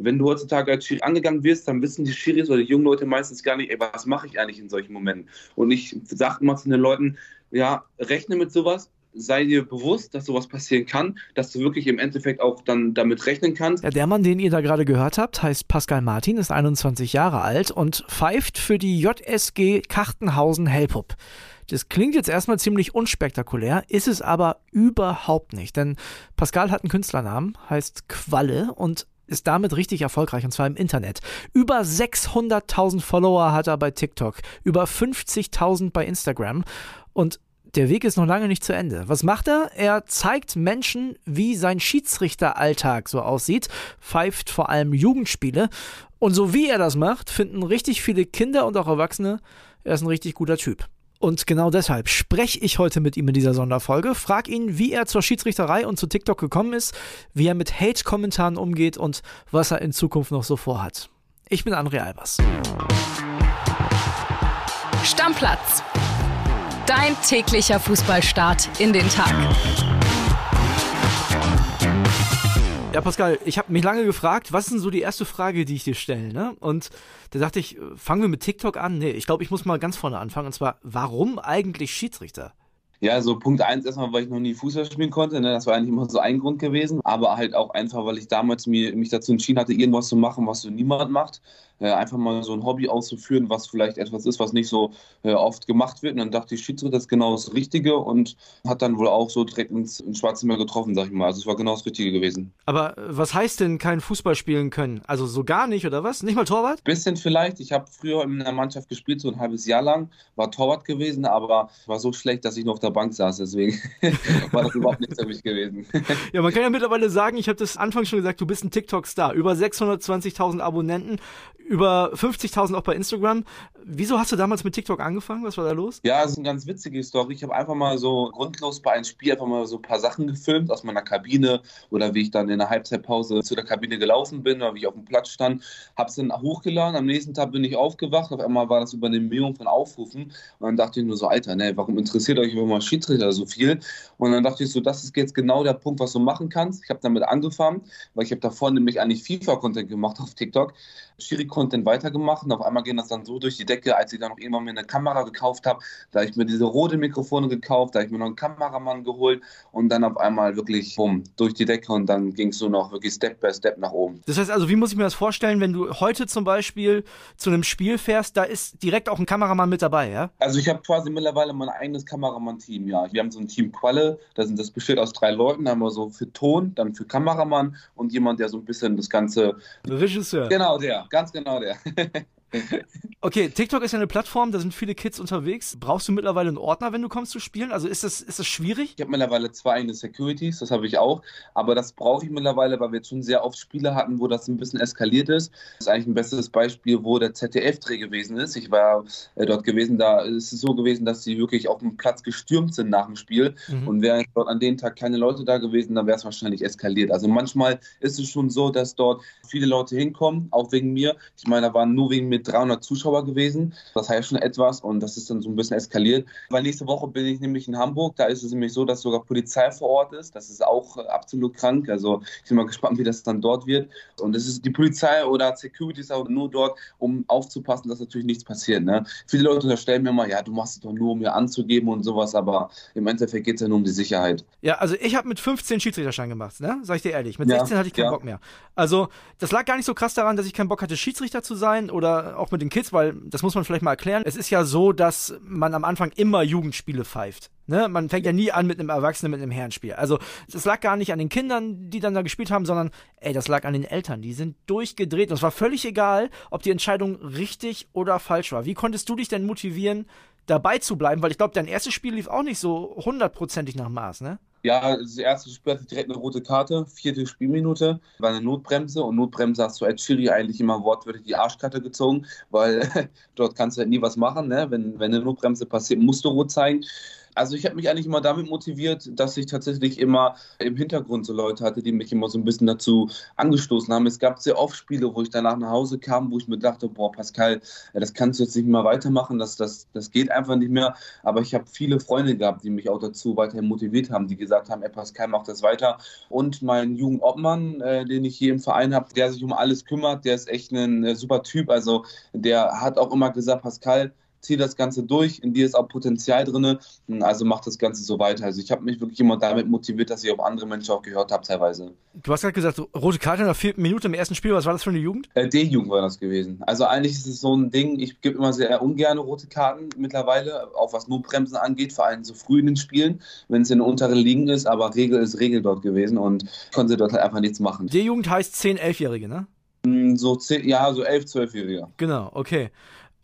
wenn du heutzutage als Schiri angegangen wirst, dann wissen die Schiris oder die jungen Leute meistens gar nicht, ey, was mache ich eigentlich in solchen Momenten? Und ich sage immer zu den Leuten, ja, rechne mit sowas, sei dir bewusst, dass sowas passieren kann, dass du wirklich im Endeffekt auch dann damit rechnen kannst. Ja, der Mann, den ihr da gerade gehört habt, heißt Pascal Martin, ist 21 Jahre alt und pfeift für die JSG Kartenhausen-Helpup. Das klingt jetzt erstmal ziemlich unspektakulär, ist es aber überhaupt nicht, denn Pascal hat einen Künstlernamen, heißt Qualle und ist damit richtig erfolgreich und zwar im Internet. Über 600.000 Follower hat er bei TikTok, über 50.000 bei Instagram und der Weg ist noch lange nicht zu Ende. Was macht er? Er zeigt Menschen, wie sein Schiedsrichteralltag so aussieht, pfeift vor allem Jugendspiele. Und so wie er das macht, finden richtig viele Kinder und auch Erwachsene, er ist ein richtig guter Typ. Und genau deshalb spreche ich heute mit ihm in dieser Sonderfolge, frag ihn, wie er zur Schiedsrichterei und zu TikTok gekommen ist, wie er mit Hate-Kommentaren umgeht und was er in Zukunft noch so vorhat. Ich bin André Albers. Stammplatz. Dein täglicher Fußballstart in den Tag. Ja, Pascal, ich habe mich lange gefragt, was ist denn so die erste Frage, die ich dir stelle? Ne? Und da dachte ich, fangen wir mit TikTok an? Nee, ich glaube, ich muss mal ganz vorne anfangen. Und zwar, warum eigentlich Schiedsrichter? Ja, also Punkt eins erstmal, weil ich noch nie Fußball spielen konnte. Ne? Das war eigentlich immer so ein Grund gewesen. Aber halt auch einfach, weil ich damals mir, mich dazu entschieden hatte, irgendwas zu machen, was so niemand macht. Äh, einfach mal so ein Hobby auszuführen, was vielleicht etwas ist, was nicht so äh, oft gemacht wird. Und dann dachte ich, Schiedsrichter ist genau das Richtige und hat dann wohl auch so direkt ins, ins Schwarze Meer getroffen, sag ich mal. Also es war genau das Richtige gewesen. Aber äh, was heißt denn kein Fußball spielen können? Also so gar nicht oder was? Nicht mal Torwart? Bisschen vielleicht. Ich habe früher in einer Mannschaft gespielt, so ein halbes Jahr lang, war Torwart gewesen, aber war so schlecht, dass ich nur auf der Bank saß. Deswegen war das überhaupt nichts für mich gewesen. ja, man kann ja mittlerweile sagen, ich habe das Anfangs schon gesagt, du bist ein TikTok-Star. Über 620.000 Abonnenten, über 50.000 auch bei Instagram. Wieso hast du damals mit TikTok angefangen? Was war da los? Ja, das ist eine ganz witzige Story. Ich habe einfach mal so grundlos bei einem Spiel einfach mal so ein paar Sachen gefilmt aus meiner Kabine oder wie ich dann in der Halbzeitpause zu der Kabine gelaufen bin oder wie ich auf dem Platz stand. Habe es dann hochgeladen. Am nächsten Tag bin ich aufgewacht. Auf einmal war das über eine Million von Aufrufen. Und dann dachte ich nur so, Alter, ne, warum interessiert euch immer mal Schiedsrichter so viel? Und dann dachte ich so, das ist jetzt genau der Punkt, was du machen kannst. Ich habe damit angefangen, weil ich habe davor nämlich eigentlich FIFA-Content gemacht auf TikTok. Schiri-Content weitergemacht und auf einmal ging das dann so durch die Decke, als ich dann noch irgendwann mir eine Kamera gekauft habe, da habe ich mir diese rote Mikrofone gekauft, da habe ich mir noch einen Kameramann geholt und dann auf einmal wirklich bumm, durch die Decke und dann ging es so noch wirklich Step by Step nach oben. Das heißt also, wie muss ich mir das vorstellen, wenn du heute zum Beispiel zu einem Spiel fährst, da ist direkt auch ein Kameramann mit dabei, ja? Also ich habe quasi mittlerweile mein eigenes Kameramann-Team, ja. Wir haben so ein Team Qualle, da sind das besteht aus drei Leuten, da haben wir so für Ton, dann für Kameramann und jemand, der so ein bisschen das Ganze... Regisseur. Genau, der ganz genau der. okay, TikTok ist ja eine Plattform, da sind viele Kids unterwegs. Brauchst du mittlerweile einen Ordner, wenn du kommst zu spielen? Also ist das, ist das schwierig? Ich habe mittlerweile zwei eigene Securities, das habe ich auch. Aber das brauche ich mittlerweile, weil wir jetzt schon sehr oft Spiele hatten, wo das ein bisschen eskaliert ist. Das ist eigentlich ein bestes Beispiel, wo der ZDF-Dreh gewesen ist. Ich war äh, dort gewesen, da ist es so gewesen, dass sie wirklich auf dem Platz gestürmt sind nach dem Spiel. Mhm. Und wären dort an dem Tag keine Leute da gewesen, dann wäre es wahrscheinlich eskaliert. Also manchmal ist es schon so, dass dort viele Leute hinkommen, auch wegen mir. Ich meine, da waren nur wegen mir 300 Zuschauer gewesen. Das heißt schon etwas und das ist dann so ein bisschen eskaliert. Weil nächste Woche bin ich nämlich in Hamburg. Da ist es nämlich so, dass sogar Polizei vor Ort ist. Das ist auch äh, absolut krank. Also ich bin mal gespannt, wie das dann dort wird. Und es ist die Polizei oder Security ist auch nur dort, um aufzupassen, dass natürlich nichts passiert. Ne? Viele Leute unterstellen mir immer, ja, du machst es doch nur, um mir anzugeben und sowas, aber im Endeffekt geht es ja nur um die Sicherheit. Ja, also ich habe mit 15 Schiedsrichterschein gemacht, ne? Sag ich dir ehrlich. Mit 16 ja, hatte ich keinen ja. Bock mehr. Also, das lag gar nicht so krass daran, dass ich keinen Bock hatte, Schiedsrichter zu sein oder auch mit den Kids, weil das muss man vielleicht mal erklären. Es ist ja so, dass man am Anfang immer Jugendspiele pfeift. Ne? Man fängt ja nie an mit einem Erwachsenen, mit einem Herrenspiel. Also das lag gar nicht an den Kindern, die dann da gespielt haben, sondern ey, das lag an den Eltern. Die sind durchgedreht. Und es war völlig egal, ob die Entscheidung richtig oder falsch war. Wie konntest du dich denn motivieren, dabei zu bleiben? Weil ich glaube, dein erstes Spiel lief auch nicht so hundertprozentig nach Maß, ne? Ja, das erste Spiel hatte direkt eine rote Karte, vierte Spielminute, war eine Notbremse und Notbremse hast du als Schiri eigentlich immer wortwörtlich die Arschkarte gezogen, weil dort kannst du halt nie was machen. Ne? Wenn, wenn eine Notbremse passiert, musst du rot zeigen. Also ich habe mich eigentlich immer damit motiviert, dass ich tatsächlich immer im Hintergrund so Leute hatte, die mich immer so ein bisschen dazu angestoßen haben. Es gab sehr oft Spiele, wo ich danach nach Hause kam, wo ich mir dachte, boah, Pascal, das kannst du jetzt nicht mehr weitermachen, das, das, das geht einfach nicht mehr. Aber ich habe viele Freunde gehabt, die mich auch dazu weiterhin motiviert haben, die gesagt haben, ey Pascal, mach das weiter. Und mein Jugendobmann, äh, den ich hier im Verein habe, der sich um alles kümmert, der ist echt ein äh, super Typ. Also der hat auch immer gesagt, Pascal, zieh das Ganze durch, in dir ist auch Potenzial drin, also mach das Ganze so weiter. Also ich habe mich wirklich immer damit motiviert, dass ich auf andere Menschen auch gehört habe teilweise. Du hast gerade gesagt, rote Karte in der vierten Minute im ersten Spiel, was war das für eine Jugend? Äh, D-Jugend war das gewesen. Also eigentlich ist es so ein Ding, ich gebe immer sehr ungern rote Karten mittlerweile, auch was nur Bremsen angeht, vor allem so früh in den Spielen, wenn es in den unteren Ligen ist, aber Regel ist Regel dort gewesen und konnte dort halt einfach nichts machen. D-Jugend heißt 10-, 11-Jährige, ne? Mm, so 10, ja, so 11, 12-Jährige. Genau, okay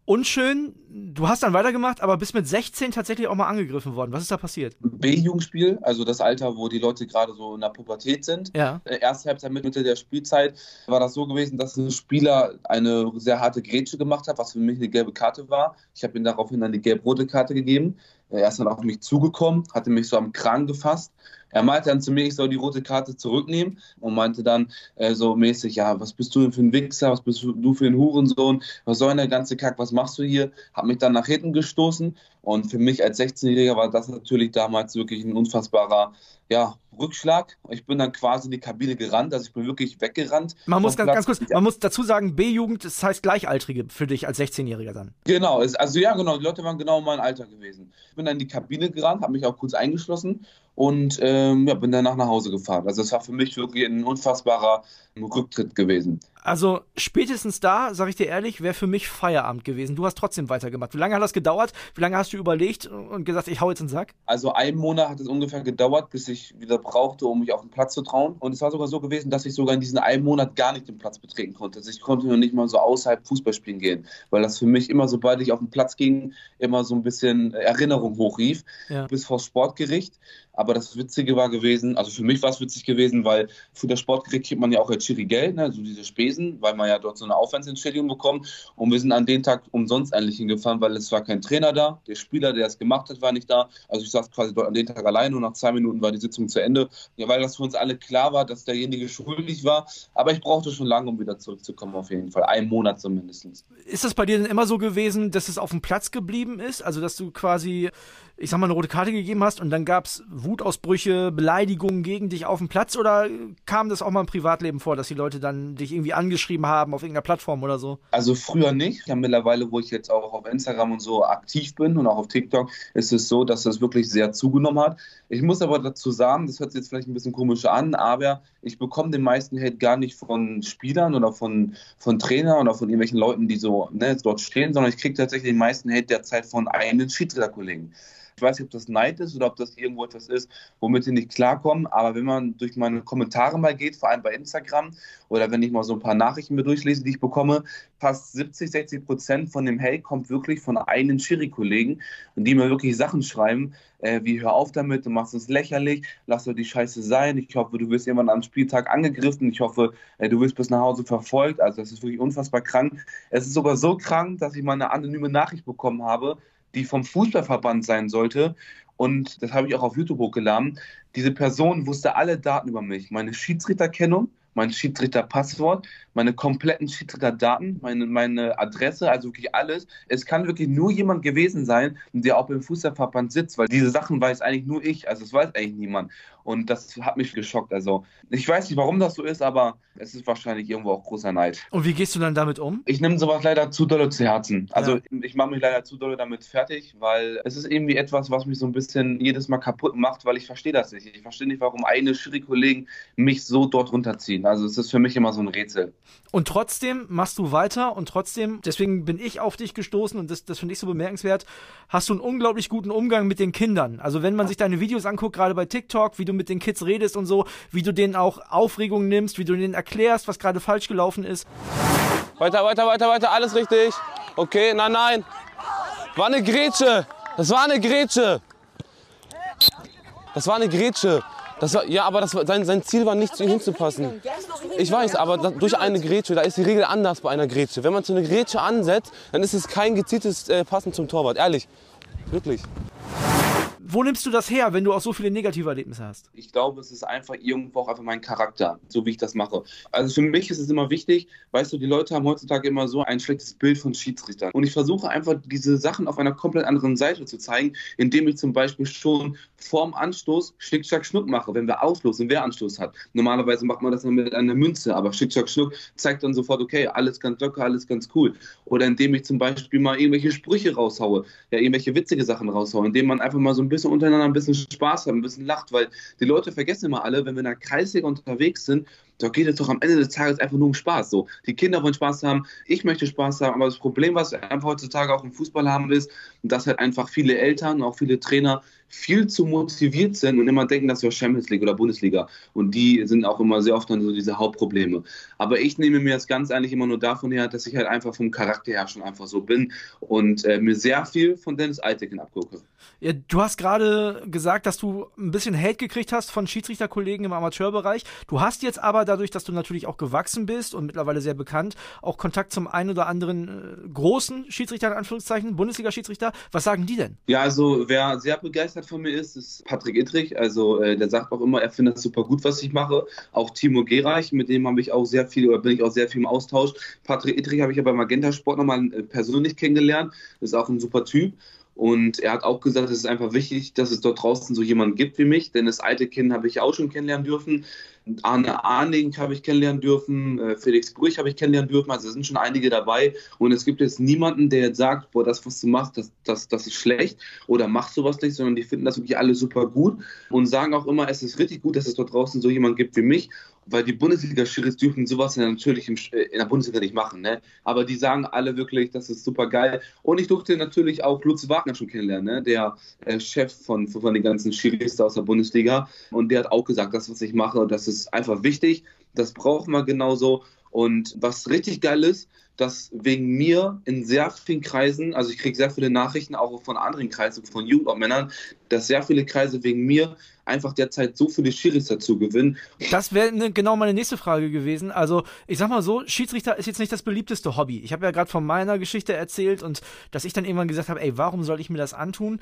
unschön. Du hast dann weitergemacht, aber bist mit 16 tatsächlich auch mal angegriffen worden. Was ist da passiert? B-Jugendspiel, also das Alter, wo die Leute gerade so in der Pubertät sind. Ja. Äh, erste Halbzeit, Mitte der Spielzeit, war das so gewesen, dass ein Spieler eine sehr harte Grätsche gemacht hat, was für mich eine gelbe Karte war. Ich habe ihm daraufhin dann die gelb-rote Karte gegeben. Er ist dann auf mich zugekommen, hatte mich so am Kragen gefasst er meinte dann zu mir, ich soll die rote Karte zurücknehmen und meinte dann äh, so mäßig, ja, was bist du denn für ein Wichser, was bist du für ein Hurensohn, was soll denn der ganze Kack, was machst du hier? Hab mich dann nach hinten gestoßen und für mich als 16-Jähriger war das natürlich damals wirklich ein unfassbarer ja, Rückschlag. Ich bin dann quasi in die Kabine gerannt, also ich bin wirklich weggerannt. Man muss ganz, ganz, kurz, man muss dazu sagen, B-Jugend, das heißt Gleichaltrige für dich als 16-Jähriger dann. Genau, also ja, genau, die Leute waren genau mein Alter gewesen. Ich bin dann in die Kabine gerannt, habe mich auch kurz eingeschlossen und ähm, ja, bin danach nach Hause gefahren. Also es war für mich wirklich ein unfassbarer Rücktritt gewesen. Also spätestens da, sag ich dir ehrlich, wäre für mich Feierabend gewesen. Du hast trotzdem weitergemacht. Wie lange hat das gedauert? Wie lange hast du überlegt und gesagt, ich hau jetzt in den Sack? Also einen Monat hat es ungefähr gedauert, bis ich wieder brauchte, um mich auf den Platz zu trauen. Und es war sogar so gewesen, dass ich sogar in diesen einen Monat gar nicht den Platz betreten konnte. Also ich konnte noch nicht mal so außerhalb Fußball spielen gehen, weil das für mich immer, sobald ich auf den Platz ging, immer so ein bisschen Erinnerung hochrief, ja. bis vor Sportgericht. Aber das Witzige war gewesen, also für mich war es witzig gewesen, weil für das Sportgericht kriegt man ja auch Schiri Geld, ne, so diese Spesen, weil man ja dort so eine Aufwandsentschädigung bekommt. Und wir sind an dem Tag umsonst eigentlich hingefahren, weil es war kein Trainer da. Der Spieler, der es gemacht hat, war nicht da. Also ich saß quasi dort an dem Tag allein und nach zwei Minuten war die Sitzung zu Ende. Ja, weil das für uns alle klar war, dass derjenige schuldig war. Aber ich brauchte schon lange, um wieder zurückzukommen, auf jeden Fall. Einen Monat zumindest. Ist das bei dir denn immer so gewesen, dass es auf dem Platz geblieben ist? Also, dass du quasi ich sag mal, eine rote Karte gegeben hast und dann gab es Wutausbrüche, Beleidigungen gegen dich auf dem Platz oder kam das auch mal im Privatleben vor, dass die Leute dann dich irgendwie angeschrieben haben auf irgendeiner Plattform oder so? Also früher nicht. Ja, mittlerweile, wo ich jetzt auch auf Instagram und so aktiv bin und auch auf TikTok, ist es so, dass das wirklich sehr zugenommen hat. Ich muss aber dazu sagen, das hört sich jetzt vielleicht ein bisschen komisch an, aber ich bekomme den meisten Hate gar nicht von Spielern oder von, von Trainern oder von irgendwelchen Leuten, die so ne, dort stehen, sondern ich kriege tatsächlich den meisten Hate derzeit von eigenen Schiedsrichterkollegen. Ich weiß nicht, ob das Neid ist oder ob das irgendwo etwas ist, womit sie nicht klarkommen. Aber wenn man durch meine Kommentare mal geht, vor allem bei Instagram oder wenn ich mal so ein paar Nachrichten mir durchlese, die ich bekomme, fast 70, 60 Prozent von dem Hate kommt wirklich von eigenen Schiri-Kollegen, die mir wirklich Sachen schreiben, äh, wie hör auf damit, du machst uns lächerlich, lass doch die Scheiße sein. Ich hoffe, du wirst irgendwann am Spieltag angegriffen. Ich hoffe, äh, du wirst bis nach Hause verfolgt. Also das ist wirklich unfassbar krank. Es ist sogar so krank, dass ich mal eine anonyme Nachricht bekommen habe, die vom Fußballverband sein sollte. Und das habe ich auch auf YouTube hochgeladen. Diese Person wusste alle Daten über mich. Meine Schiedsrichterkennung, mein Schiedsrichterpasswort, meine kompletten Schiedsrichterdaten, meine, meine Adresse, also wirklich alles. Es kann wirklich nur jemand gewesen sein, der auch im Fußballverband sitzt, weil diese Sachen weiß eigentlich nur ich, also es weiß eigentlich niemand. Und das hat mich geschockt. Also ich weiß nicht, warum das so ist, aber es ist wahrscheinlich irgendwo auch großer Neid. Und wie gehst du dann damit um? Ich nehme sowas leider zu dolle zu Herzen. Also ja. ich mache mich leider zu dolle damit fertig, weil es ist irgendwie etwas, was mich so ein bisschen jedes Mal kaputt macht, weil ich verstehe das nicht. Ich verstehe nicht, warum eine Schiri-Kollegen mich so dort runterziehen. Also es ist für mich immer so ein Rätsel. Und trotzdem machst du weiter und trotzdem, deswegen bin ich auf dich gestoßen und das, das finde ich so bemerkenswert, hast du einen unglaublich guten Umgang mit den Kindern. Also wenn man sich deine Videos anguckt, gerade bei TikTok, wie du mit den Kids redest und so, wie du denen auch Aufregung nimmst, wie du denen erklärst, was gerade falsch gelaufen ist. Weiter, weiter, weiter, weiter, alles richtig. Okay, nein, nein. War eine Grätsche. Das war eine Grätsche. Das war eine Grätsche. Das war, ja, aber das war, sein, sein Ziel war nicht zu ihm hinzupassen. Ich weiß, aber da, durch eine Grätsche, da ist die Regel anders bei einer Grätsche. Wenn man zu einer Grätsche ansetzt, dann ist es kein gezieltes äh, Passen zum Torwart. Ehrlich. Wirklich Wo nimmst du das her, wenn du auch so viele negative Erlebnisse hast? Ich glaube, es ist einfach irgendwo auch einfach mein Charakter, so wie ich das mache. Also für mich ist es immer wichtig, weißt du, die Leute haben heutzutage immer so ein schlechtes Bild von Schiedsrichtern. Und ich versuche einfach diese Sachen auf einer komplett anderen Seite zu zeigen, indem ich zum Beispiel schon vorm Anstoß Schnick, Schnack, Schnuck mache, wenn wir auslosen, wer Anstoß hat. Normalerweise macht man das dann mit einer Münze, aber Schnick, Schnack, Schnuck zeigt dann sofort, okay, alles ganz locker, alles ganz cool. Oder indem ich zum Beispiel mal irgendwelche Sprüche raushaue, ja, irgendwelche witzige Sachen raushaue, indem man einfach mal so ein bisschen untereinander ein bisschen Spaß hat, ein bisschen lacht, weil die Leute vergessen immer alle, wenn wir in der Kreisliga unterwegs sind, da geht es doch am Ende des Tages einfach nur um Spaß. So, die Kinder wollen Spaß haben, ich möchte Spaß haben, aber das Problem, was wir einfach heutzutage auch im Fußball haben, ist, dass halt einfach viele Eltern, auch viele Trainer viel zu motiviert sind und immer denken, das wäre Champions League oder Bundesliga. Und die sind auch immer sehr oft dann so diese Hauptprobleme. Aber ich nehme mir das ganz eigentlich immer nur davon her, dass ich halt einfach vom Charakter her schon einfach so bin und äh, mir sehr viel von Dennis Eitekin abgucke. Ja, du hast gerade gesagt, dass du ein bisschen Hate gekriegt hast von Schiedsrichterkollegen im Amateurbereich. Du hast jetzt aber dadurch, dass du natürlich auch gewachsen bist und mittlerweile sehr bekannt, auch Kontakt zum einen oder anderen äh, großen Schiedsrichter, in Anführungszeichen, Bundesliga-Schiedsrichter. Was sagen die denn? Ja, also wer sehr begeistert von mir ist, ist Patrick Ittrich. Also äh, der sagt auch immer, er findet es super gut, was ich mache. Auch Timo Gereich, mit dem habe ich auch sehr viel oder bin ich auch sehr viel im Austausch. Patrick Ittrich habe ich ja beim Magenta Sport nochmal äh, persönlich kennengelerarnt. Ist auch ein super Typ. Und er hat auch gesagt, es ist einfach wichtig, dass es dort draußen so jemanden gibt wie mich, denn das alte Kind habe ich auch schon kennenlernen dürfen. Arne Arning habe ich kennenlernen dürfen, äh, Felix Brüch habe ich kennenlernen dürfen, also es sind schon einige dabei. Und es gibt jetzt niemanden, der jetzt sagt, boah, das, was du machst, das, das, das ist schlecht oder mach sowas nicht, sondern die finden das wirklich alle super gut und sagen auch immer, es ist richtig gut, dass es dort draußen so jemanden gibt wie mich weil die Bundesliga-Schiris dürfen sowas natürlich äh, in der Bundesliga nicht machen, ne? Aber die sagen alle wirklich, das ist super geil. Und ich durfte natürlich auch Lutz Wagner schon kennenlernen, ne? Der äh, Chef von, von den ganzen Schiris aus der Bundesliga. Und der hat auch gesagt, das, was ich mache, das ist einfach wichtig. Das braucht man genauso. Und was richtig geil ist, dass wegen mir in sehr vielen Kreisen, also ich kriege sehr viele Nachrichten auch von anderen Kreisen, von Jugendmännern, dass sehr viele Kreise wegen mir einfach derzeit so viele Schiris dazu gewinnen. Das wäre ne, genau meine nächste Frage gewesen. Also ich sag mal so, Schiedsrichter ist jetzt nicht das beliebteste Hobby. Ich habe ja gerade von meiner Geschichte erzählt und dass ich dann irgendwann gesagt habe, ey, warum soll ich mir das antun?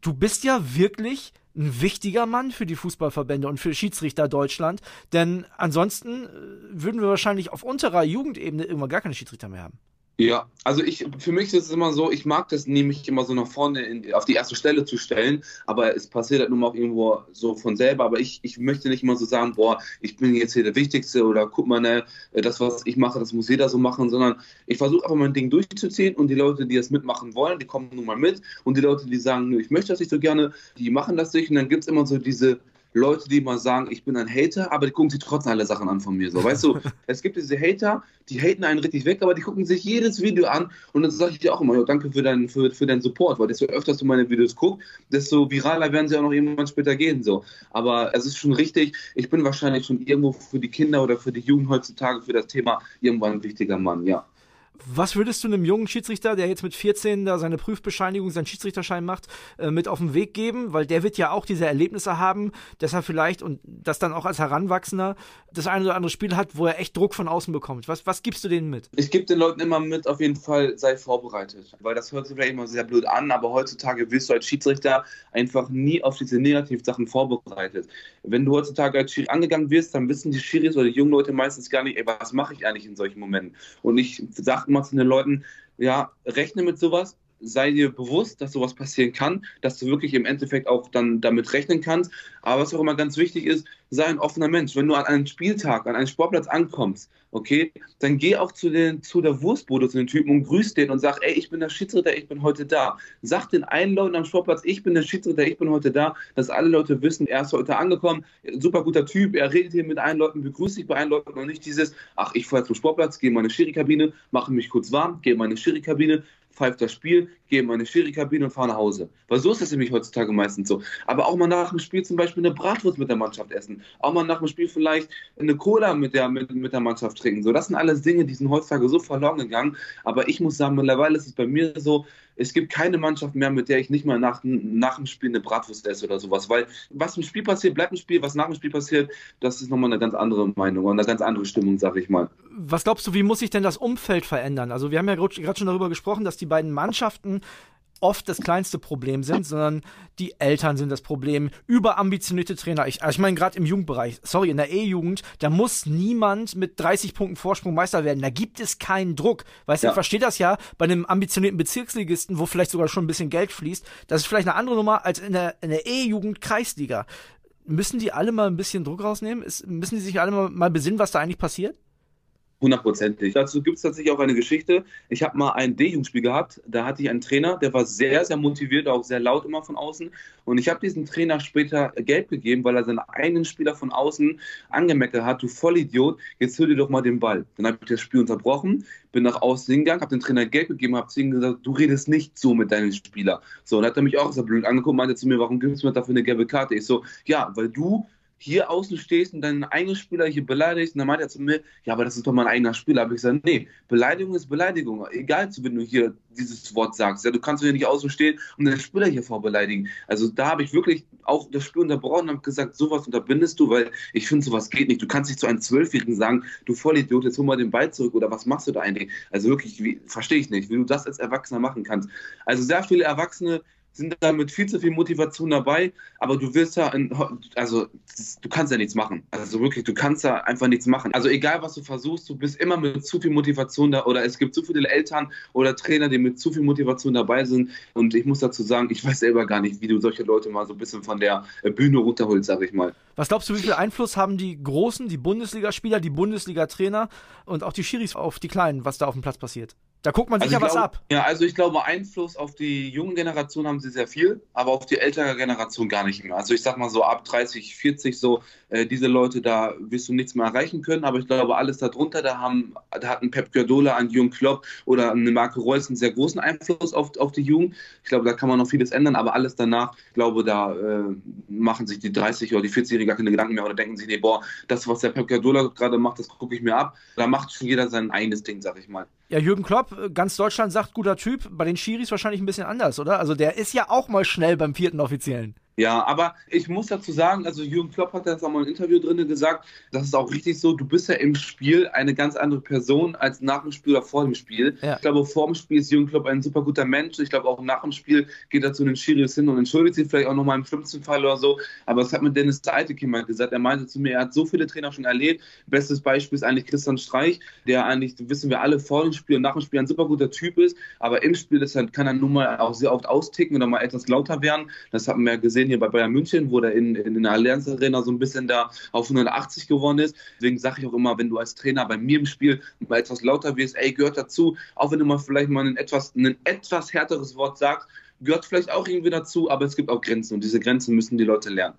Du bist ja wirklich ein wichtiger Mann für die Fußballverbände und für Schiedsrichter Deutschland, denn ansonsten äh, würden wir wahrscheinlich auf unterer Jugendebene irgendwann gar keine Schiedsrichter mehr haben. Ja, also ich, für mich ist es immer so, ich mag das nämlich immer so nach vorne in, auf die erste Stelle zu stellen, aber es passiert halt nun mal auch irgendwo so von selber, aber ich, ich möchte nicht immer so sagen, boah, ich bin jetzt hier der Wichtigste oder guck mal, ne, das, was ich mache, das muss jeder so machen, sondern ich versuche einfach mein Ding durchzuziehen und die Leute, die das mitmachen wollen, die kommen nun mal mit und die Leute, die sagen, ich möchte das nicht so gerne, die machen das nicht und dann gibt es immer so diese Leute, die mal sagen, ich bin ein Hater, aber die gucken sich trotzdem alle Sachen an von mir. So, weißt du, es gibt diese Hater, die haten einen richtig weg, aber die gucken sich jedes Video an und dann sage ich dir auch immer, danke für, dein, für, für deinen Support, weil desto öfter du meine Videos guckst, desto viraler werden sie auch noch irgendwann später gehen. So. Aber es ist schon richtig, ich bin wahrscheinlich schon irgendwo für die Kinder oder für die Jugend heutzutage für das Thema irgendwann ein wichtiger Mann, ja. Was würdest du einem jungen Schiedsrichter, der jetzt mit 14 da seine Prüfbescheinigung, seinen Schiedsrichterschein macht, äh, mit auf den Weg geben? Weil der wird ja auch diese Erlebnisse haben, dass er vielleicht und das dann auch als Heranwachsender das eine oder andere Spiel hat, wo er echt Druck von außen bekommt. Was, was gibst du denen mit? Ich gebe den Leuten immer mit, auf jeden Fall, sei vorbereitet. Weil das hört sich vielleicht immer sehr blöd an, aber heutzutage wirst du als Schiedsrichter einfach nie auf diese Negativsachen vorbereitet. Wenn du heutzutage als Schiri angegangen wirst, dann wissen die Schiris oder die jungen Leute meistens gar nicht, ey, was mache ich eigentlich in solchen Momenten? Und ich sage immer zu den Leuten, ja, rechne mit sowas, sei dir bewusst, dass sowas passieren kann, dass du wirklich im Endeffekt auch dann damit rechnen kannst. Aber was auch immer ganz wichtig ist, sei ein offener Mensch. Wenn du an einem Spieltag, an einem Sportplatz ankommst, okay, dann geh auch zu, den, zu der Wurstbude, zu den Typen und grüß den und sag, ey, ich bin der Schiedsrichter, ich bin heute da. Sag den einen Leuten am Sportplatz, ich bin der Schiedsrichter, ich bin heute da, dass alle Leute wissen, er ist heute angekommen, super guter Typ, er redet hier mit allen Leuten, begrüßt sich bei allen Leuten und nicht dieses, ach, ich fahre zum Sportplatz, gehe in meine Schiri-Kabine, mache mich kurz warm, gehe in meine Schiri-Kabine, pfeift das Spiel, gehe in meine Schiri-Kabine und fahre nach Hause. Weil so ist das nämlich heutzutage meistens so. Aber auch mal nach dem Spiel zum Beispiel eine Bratwurst mit der Mannschaft essen. Auch mal nach dem Spiel vielleicht eine Cola mit der, mit, mit der Mannschaft trinken. So, das sind alles Dinge, die sind heutzutage so verloren gegangen. Aber ich muss sagen, mittlerweile ist es bei mir so, es gibt keine Mannschaft mehr, mit der ich nicht mal nach, nach dem Spiel eine Bratwurst esse oder sowas. Weil was im Spiel passiert, bleibt im Spiel. Was nach dem Spiel passiert, das ist nochmal eine ganz andere Meinung und eine ganz andere Stimmung, sag ich mal. Was glaubst du, wie muss sich denn das Umfeld verändern? Also wir haben ja gerade schon darüber gesprochen, dass die beiden Mannschaften oft das kleinste Problem sind, sondern die Eltern sind das Problem. Überambitionierte Trainer. Ich, also ich meine, gerade im Jugendbereich, sorry, in der E-Jugend, da muss niemand mit 30 Punkten Vorsprung Meister werden. Da gibt es keinen Druck. Weißt du, ja. ich verstehe das ja bei einem ambitionierten Bezirksligisten, wo vielleicht sogar schon ein bisschen Geld fließt. Das ist vielleicht eine andere Nummer als in der, in der E-Jugend Kreisliga. Müssen die alle mal ein bisschen Druck rausnehmen? Ist, müssen die sich alle mal, mal besinnen, was da eigentlich passiert? Hundertprozentig. Dazu gibt es tatsächlich auch eine Geschichte. Ich habe mal ein D-Jugendspiel gehabt, da hatte ich einen Trainer, der war sehr, sehr motiviert, auch sehr laut immer von außen. Und ich habe diesem Trainer später Geld gegeben, weil er seinen eigenen Spieler von außen angemeckert hat, du Vollidiot, jetzt hör dir doch mal den Ball. Dann habe ich das Spiel unterbrochen, bin nach außen hingegangen, habe dem Trainer Geld gegeben, habe zu ihm gesagt, du redest nicht so mit deinen Spielern. So, und dann hat er mich auch so blöd angeguckt und meinte zu mir, warum gibst du mir dafür eine gelbe Karte? Ich so, ja, weil du hier außen stehst und deinen eigenen Spieler hier beleidigst. Und dann meint er zu mir, ja, aber das ist doch mein eigener Spieler. Aber ich gesagt, nee, Beleidigung ist Beleidigung. Egal, wenn du hier dieses Wort sagst. Ja, du kannst hier nicht außen stehen und den Spieler hier vorbeleidigen. Also da habe ich wirklich auch das Spiel unterbrochen und habe gesagt, sowas unterbindest du, weil ich finde, sowas geht nicht. Du kannst nicht zu einem Zwölfjährigen sagen, du Vollidiot, jetzt hol mal den Ball zurück oder was machst du da eigentlich? Also wirklich, verstehe ich nicht, wie du das als Erwachsener machen kannst. Also sehr viele Erwachsene sind da mit viel zu viel Motivation dabei, aber du wirst ja, in, also du kannst ja nichts machen. Also wirklich, du kannst ja einfach nichts machen. Also egal, was du versuchst, du bist immer mit zu viel Motivation da oder es gibt zu viele Eltern oder Trainer, die mit zu viel Motivation dabei sind und ich muss dazu sagen, ich weiß selber gar nicht, wie du solche Leute mal so ein bisschen von der Bühne runterholst, sag ich mal. Was glaubst du, wie viel Einfluss haben die Großen, die Bundesligaspieler, die Bundesliga-Trainer und auch die Schiris auf die Kleinen, was da auf dem Platz passiert? Da guckt man sich also was ab. Ja, also ich glaube, Einfluss auf die jungen Generation haben sie sehr viel, aber auf die ältere Generation gar nicht mehr. Also ich sag mal so ab 30, 40 so, äh, diese Leute, da wirst du nichts mehr erreichen können, aber ich glaube, alles darunter, da haben, da hat ein Pep Guardiola, ein Jürgen Klopp oder eine Marke Reus einen sehr großen Einfluss auf, auf die Jugend. Ich glaube, da kann man noch vieles ändern, aber alles danach, ich glaube, da äh, machen sich die 30 oder die 40-Jährigen gar keine Gedanken mehr oder denken sich, nee, boah, das, was der Pep Guardiola gerade macht, das gucke ich mir ab. Da macht schon jeder sein eigenes Ding, sag ich mal. Ja, Jürgen Klopp, ganz Deutschland sagt, guter Typ. Bei den Schiris wahrscheinlich ein bisschen anders, oder? Also der ist ja auch mal schnell beim vierten Offiziellen. Ja, aber ich muss dazu sagen, also Jürgen Klopp hat das auch mal im Interview drin gesagt, das ist auch richtig so, du bist ja im Spiel eine ganz andere Person als nach dem Spiel oder vor dem Spiel. Ja. Ich glaube, vor dem Spiel ist Jürgen Klopp ein super guter Mensch. Ich glaube, auch nach dem Spiel geht er zu den Schiris hin und entschuldigt sich vielleicht auch nochmal im schlimmsten Fall oder so. Aber das hat mir Dennis Eitekin mal gesagt. Er meinte zu mir, er hat so viele Trainer schon erlebt. Bestes Beispiel ist eigentlich Christian Streich, der eigentlich, wissen wir alle, vor dem Spiel und nach dem Spiel ein super guter Typ ist. Aber im Spiel ist, kann er nun mal auch sehr oft austicken oder mal etwas lauter werden. Das haben wir ja gesehen hier bei Bayern München, wo er in, in der Allianz Arena so ein bisschen da auf 180 gewonnen ist. Deswegen sage ich auch immer, wenn du als Trainer bei mir im Spiel mal etwas lauter wirst, ey, gehört dazu, auch wenn du mal vielleicht mal ein etwas, ein etwas härteres Wort sagst, gehört vielleicht auch irgendwie dazu, aber es gibt auch Grenzen und diese Grenzen müssen die Leute lernen.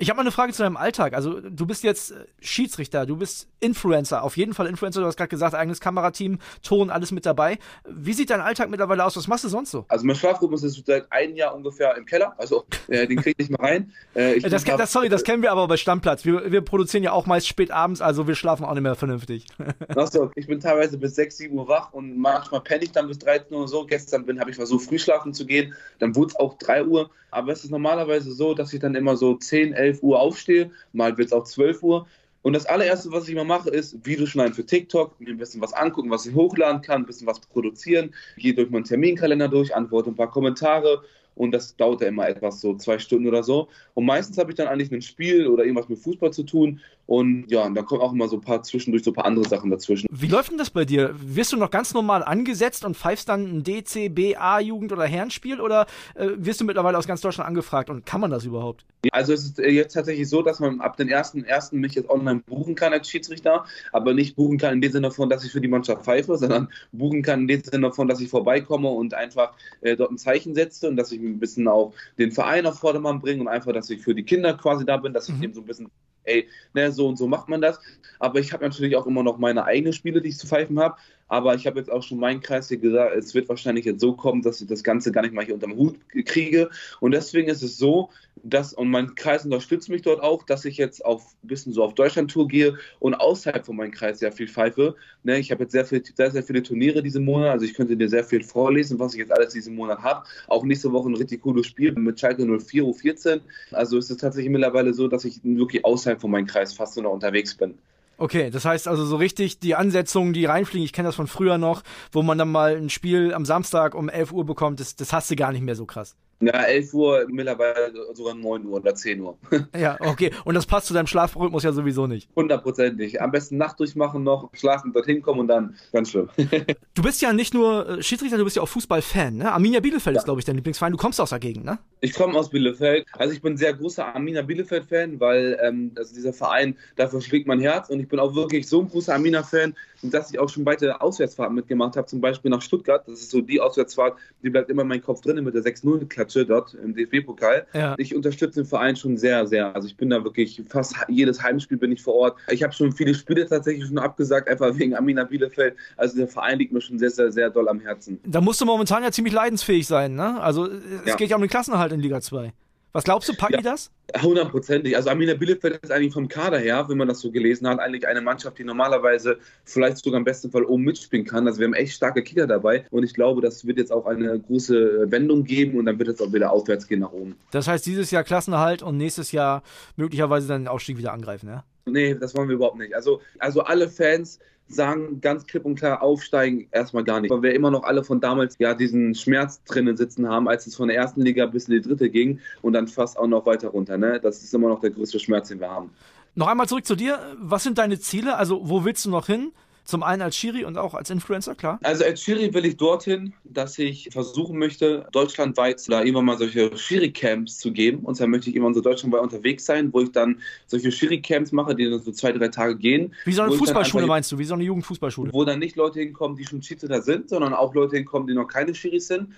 Ich habe mal eine Frage zu deinem Alltag. Also, du bist jetzt äh, Schiedsrichter, du bist Influencer, auf jeden Fall Influencer. Du hast gerade gesagt, eigenes Kamerateam, Ton, alles mit dabei. Wie sieht dein Alltag mittlerweile aus? Was machst du sonst so? Also, mein Schlafrhythmus ist seit einem Jahr ungefähr im Keller. Also, äh, den kriege ich nicht mehr rein. Äh, das, das, sorry, das kennen wir aber bei Stammplatz. Wir, wir, produzieren ja auch meist spät abends, also wir schlafen auch nicht mehr vernünftig. Achso, ich bin teilweise bis 6, 7 Uhr wach und manchmal penne ich dann bis 13 Uhr so. Gestern habe ich versucht, früh schlafen zu gehen. Dann wurde es auch 3 Uhr. Aber es ist normalerweise so, dass ich dann immer so 10, 11 Uhr aufstehe. Mal wird es auch 12 Uhr. Und das allererste, was ich immer mache, ist Videos schneiden für TikTok, mir ein bisschen was angucken, was ich hochladen kann, ein bisschen was produzieren, gehe durch meinen Terminkalender durch, antworte ein paar Kommentare und das dauert ja immer etwas, so zwei Stunden oder so. Und meistens habe ich dann eigentlich ein Spiel oder irgendwas mit Fußball zu tun und ja, und da kommen auch immer so ein paar zwischendurch so ein paar andere Sachen dazwischen. Wie läuft denn das bei dir? Wirst du noch ganz normal angesetzt und pfeifst dann ein DC, BA, Jugend oder Herrenspiel oder äh, wirst du mittlerweile aus ganz Deutschland angefragt und kann man das überhaupt? Also es ist äh, jetzt tatsächlich so, dass man ab den ersten ersten mich jetzt online buchen kann als Schiedsrichter, aber nicht buchen kann in dem Sinne von, dass ich für die Mannschaft pfeife, sondern buchen kann in dem Sinne von, dass ich vorbeikomme und einfach äh, dort ein Zeichen setze und dass ich ein bisschen auch den Verein auf Vordermann bringe und einfach, dass ich für die Kinder quasi da bin, dass ich mhm. dem so ein bisschen ey, ne, so und so macht man das. Aber ich habe natürlich auch immer noch meine eigenen Spiele, die ich zu pfeifen habe. Aber ich habe jetzt auch schon meinen Kreis hier gesagt, es wird wahrscheinlich jetzt so kommen, dass ich das Ganze gar nicht mal hier unterm Hut kriege. Und deswegen ist es so, dass, und mein Kreis unterstützt mich dort auch, dass ich jetzt auf ein bisschen so auf Deutschland-Tour gehe und außerhalb von meinem Kreis sehr viel pfeife. Ne, ich habe jetzt sehr, viel, sehr, sehr viele Turniere diesen Monat, also ich könnte dir sehr viel vorlesen, was ich jetzt alles diesen Monat habe. Auch nächste Woche ein richtig cooles Spiel mit Schalke 04 U14. Also ist es tatsächlich mittlerweile so, dass ich wirklich außerhalb von meinem Kreis fast so noch unterwegs bin. Okay, das heißt also so richtig die Ansetzungen, die reinfliegen, ich kenne das von früher noch, wo man dann mal ein Spiel am Samstag um 11 Uhr bekommt, das, das hast du gar nicht mehr so krass. Ja, 11 Uhr, mittlerweile sogar 9 Uhr oder 10 Uhr. ja, okay. Und das passt zu deinem Schlafrhythmus ja sowieso nicht. Hundertprozentig. Am besten Nacht durchmachen noch, schlafen, dorthin kommen und dann ganz schlimm. du bist ja nicht nur äh, Schiedsrichter, du bist ja auch Fußballfan, ne? Arminia Bielefeld ja. ist, glaube ich, dein Lieblingsverein. Du kommst aus der Gegend, ne? Ich komme aus Bielefeld. Also ich bin ein sehr großer Arminia Bielefeld-Fan, weil ähm, also dieser Verein, dafür schlägt mein Herz. Und ich bin auch wirklich so ein großer Arminia-Fan, dass ich auch schon weite Auswärtsfahrten mitgemacht habe, zum Beispiel nach Stuttgart. Das ist so die Auswärtsfahrt, die bleibt immer in meinem Kopf drin mit der 6-0-Klatsche dort im DFB-Pokal. Ja. Ich unterstütze den Verein schon sehr, sehr. Also ich bin da wirklich fast jedes Heimspiel bin ich vor Ort. Ich habe schon viele Spiele tatsächlich schon abgesagt, einfach wegen Amina Bielefeld. Also der Verein liegt mir schon sehr, sehr, sehr doll am Herzen. Da musst du momentan ja ziemlich leidensfähig sein, ne? Also es ja. geht ja um den Klassenerhalt in Liga 2. Was glaubst du, packen ja, die das? Hundertprozentig. Also Arminia Bielefeld ist eigentlich vom Kader her, wenn man das so gelesen hat, eigentlich eine Mannschaft, die normalerweise vielleicht sogar im besten Fall oben mitspielen kann. Also wir haben echt starke Kicker dabei und ich glaube, das wird jetzt auch eine große Wendung geben und dann wird es auch wieder aufwärts gehen nach oben. Das heißt, dieses Jahr Klassenerhalt und nächstes Jahr möglicherweise dann den Aufstieg wieder angreifen, ja? Nee, das wollen wir überhaupt nicht. Also, also alle Fans sagen ganz klipp und klar, aufsteigen erstmal gar nicht. Weil wir immer noch alle von damals ja diesen Schmerz drinnen sitzen haben, als es von der ersten Liga bis in die dritte ging und dann fast auch noch weiter runter. Ne? Das ist immer noch der größte Schmerz, den wir haben. Noch einmal zurück zu dir. Was sind deine Ziele? Also, wo willst du noch hin? Zum einen als Schiri und auch als Influencer, klar? Also als Schiri will ich dorthin, dass ich versuchen möchte, deutschlandweit da immer mal solche Schiri-Camps zu geben. Und zwar möchte ich immer so deutschlandweit unterwegs sein, wo ich dann solche Schiri-Camps mache, die dann so zwei, drei Tage gehen. Wie so eine Fußballschule meinst du? Wie so eine Jugendfußballschule? Wo dann nicht Leute hinkommen, die schon Schiedsrichter sind, sondern auch Leute hinkommen, die noch keine Schiris sind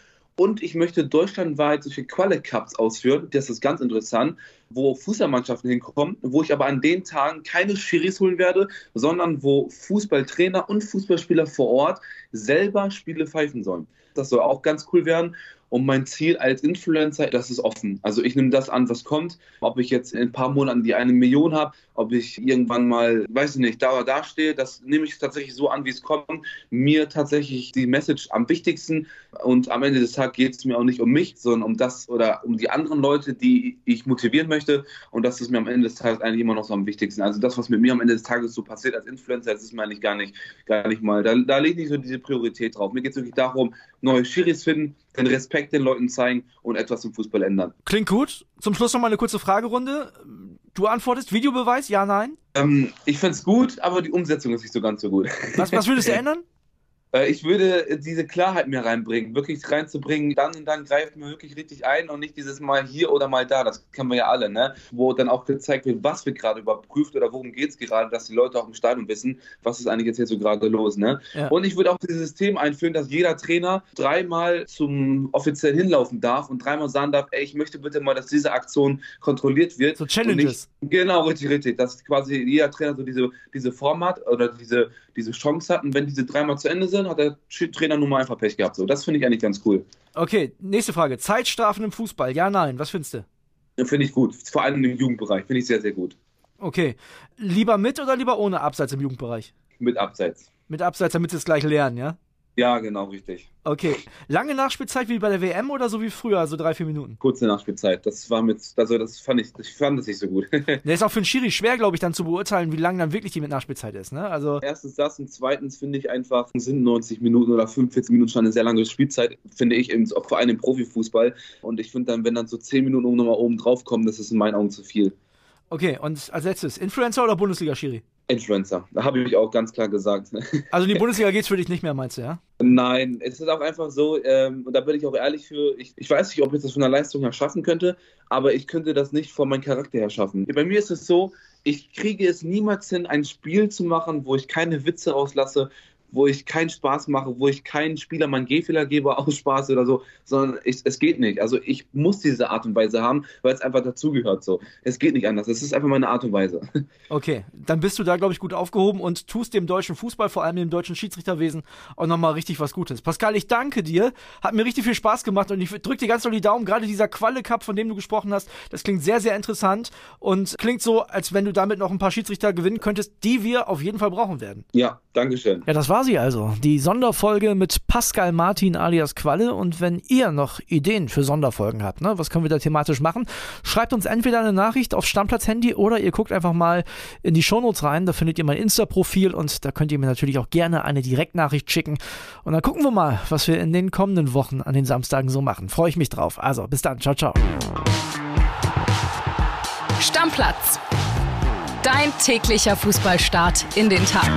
und ich möchte deutschlandweit solche Quali-Cups ausführen. Das ist ganz interessant, wo Fußballmannschaften hinkommen, wo ich aber an den Tagen keine Schiris holen werde, sondern wo Fußballtrainer und Fußballspieler vor Ort selber Spiele pfeifen sollen. Das soll auch ganz cool werden. Und mein Ziel als Influencer, das ist offen. Also ich nehme das an, was kommt. Ob ich jetzt in ein paar Monaten die eine Million habe, ob ich irgendwann mal, weiß ich nicht, da oder da stehe, das nehme ich tatsächlich so an, wie es kommt. Mir tatsächlich die Message am wichtigsten. Und am Ende des Tages geht es mir auch nicht um mich, sondern um das oder um die anderen Leute, die ich motivieren möchte. Und das ist mir am Ende des Tages eigentlich immer noch so am wichtigsten. Also das, was mit mir am Ende des Tages so passiert als Influencer, das ist mir eigentlich gar nicht, gar nicht mal. Da, da lege ich so diese Priorität drauf. Mir geht es wirklich darum, neue Schiris finden, den Respekt den Leuten zeigen und etwas im Fußball ändern. Klingt gut. Zum Schluss noch mal eine kurze Fragerunde. Du antwortest Videobeweis, ja, nein? Ähm, ich es gut, aber die Umsetzung ist nicht so ganz so gut. Was, was würdest du ändern? Äh, ich würde diese Klarheit mehr reinbringen, wirklich reinzubringen, dann und dann greift man wirklich richtig ein und nicht dieses Mal hier oder mal da, das kennen wir ja alle, ne? wo dann auch gezeigt wird, was wird gerade überprüft oder worum geht es gerade, dass die Leute auch im Stadion wissen, was ist eigentlich jetzt hier so gerade los. Ne? Ja. Und ich würde auch dieses System einführen, dass jeder Trainer dreimal zum offiziell hinlaufen darf und dreimal sagen darf, ey, ich möchte bitte mal, dass diese Aktion kontrolliert wird. So Challenges. Nicht, genau, richtig, richtig. Dass quasi jeder Trainer so diese, diese Form hat oder diese, diese Chance hat und wenn diese dreimal zu Ende sind, sind, hat der Trainer nun mal einfach Pech gehabt. So, das finde ich eigentlich ganz cool. Okay, nächste Frage. Zeitstrafen im Fußball, ja, nein, was findest du? Finde ich gut. Vor allem im Jugendbereich. Finde ich sehr, sehr gut. Okay. Lieber mit oder lieber ohne Abseits im Jugendbereich? Mit Abseits. Mit Abseits, damit sie es gleich lernen, ja? Ja, genau, richtig. Okay. Lange Nachspielzeit wie bei der WM oder so wie früher, also drei, vier Minuten? Kurze Nachspielzeit. Das war mit, also das fand ich, ich fand das nicht so gut. Der ist auch für einen Schiri schwer, glaube ich, dann zu beurteilen, wie lange dann wirklich die mit Nachspielzeit ist, ne? Also. Erstens das und zweitens finde ich einfach, sind 90 Minuten oder 45 Minuten schon eine sehr lange Spielzeit, finde ich, im, vor allem im Profifußball. Und ich finde dann, wenn dann so 10 Minuten nochmal oben drauf kommen, das ist in meinen Augen zu viel. Okay, und als letztes, Influencer oder Bundesliga-Schiri? Influencer. Da habe ich auch ganz klar gesagt. Also in die Bundesliga geht es für dich nicht mehr, meinst du, ja? Nein, es ist auch einfach so, ähm, und da bin ich auch ehrlich für, ich, ich weiß nicht, ob ich das von der Leistung her schaffen könnte, aber ich könnte das nicht von meinem Charakter her schaffen. Bei mir ist es so, ich kriege es niemals hin, ein Spiel zu machen, wo ich keine Witze rauslasse, wo ich keinen Spaß mache, wo ich keinen Spieler meinen Gehfehler gebe aus Spaß oder so, sondern ich, es geht nicht. Also ich muss diese Art und Weise haben, weil es einfach dazugehört so. Es geht nicht anders. Es ist einfach meine Art und Weise. Okay, dann bist du da, glaube ich, gut aufgehoben und tust dem deutschen Fußball, vor allem dem deutschen Schiedsrichterwesen, auch nochmal richtig was Gutes. Pascal, ich danke dir. Hat mir richtig viel Spaß gemacht und ich drücke dir ganz doll die Daumen. Gerade dieser Qualle-Cup, von dem du gesprochen hast, das klingt sehr, sehr interessant und klingt so, als wenn du damit noch ein paar Schiedsrichter gewinnen könntest, die wir auf jeden Fall brauchen werden. Ja, danke schön. Ja, das war's war sie also, die Sonderfolge mit Pascal Martin alias Qualle. Und wenn ihr noch Ideen für Sonderfolgen habt, ne, was können wir da thematisch machen, schreibt uns entweder eine Nachricht auf Stammplatz-Handy oder ihr guckt einfach mal in die Shownotes rein. Da findet ihr mein Insta-Profil und da könnt ihr mir natürlich auch gerne eine Direktnachricht schicken. Und dann gucken wir mal, was wir in den kommenden Wochen an den Samstagen so machen. Freue ich mich drauf. Also bis dann. Ciao, ciao. Stammplatz. Dein täglicher Fußballstart in den Tag.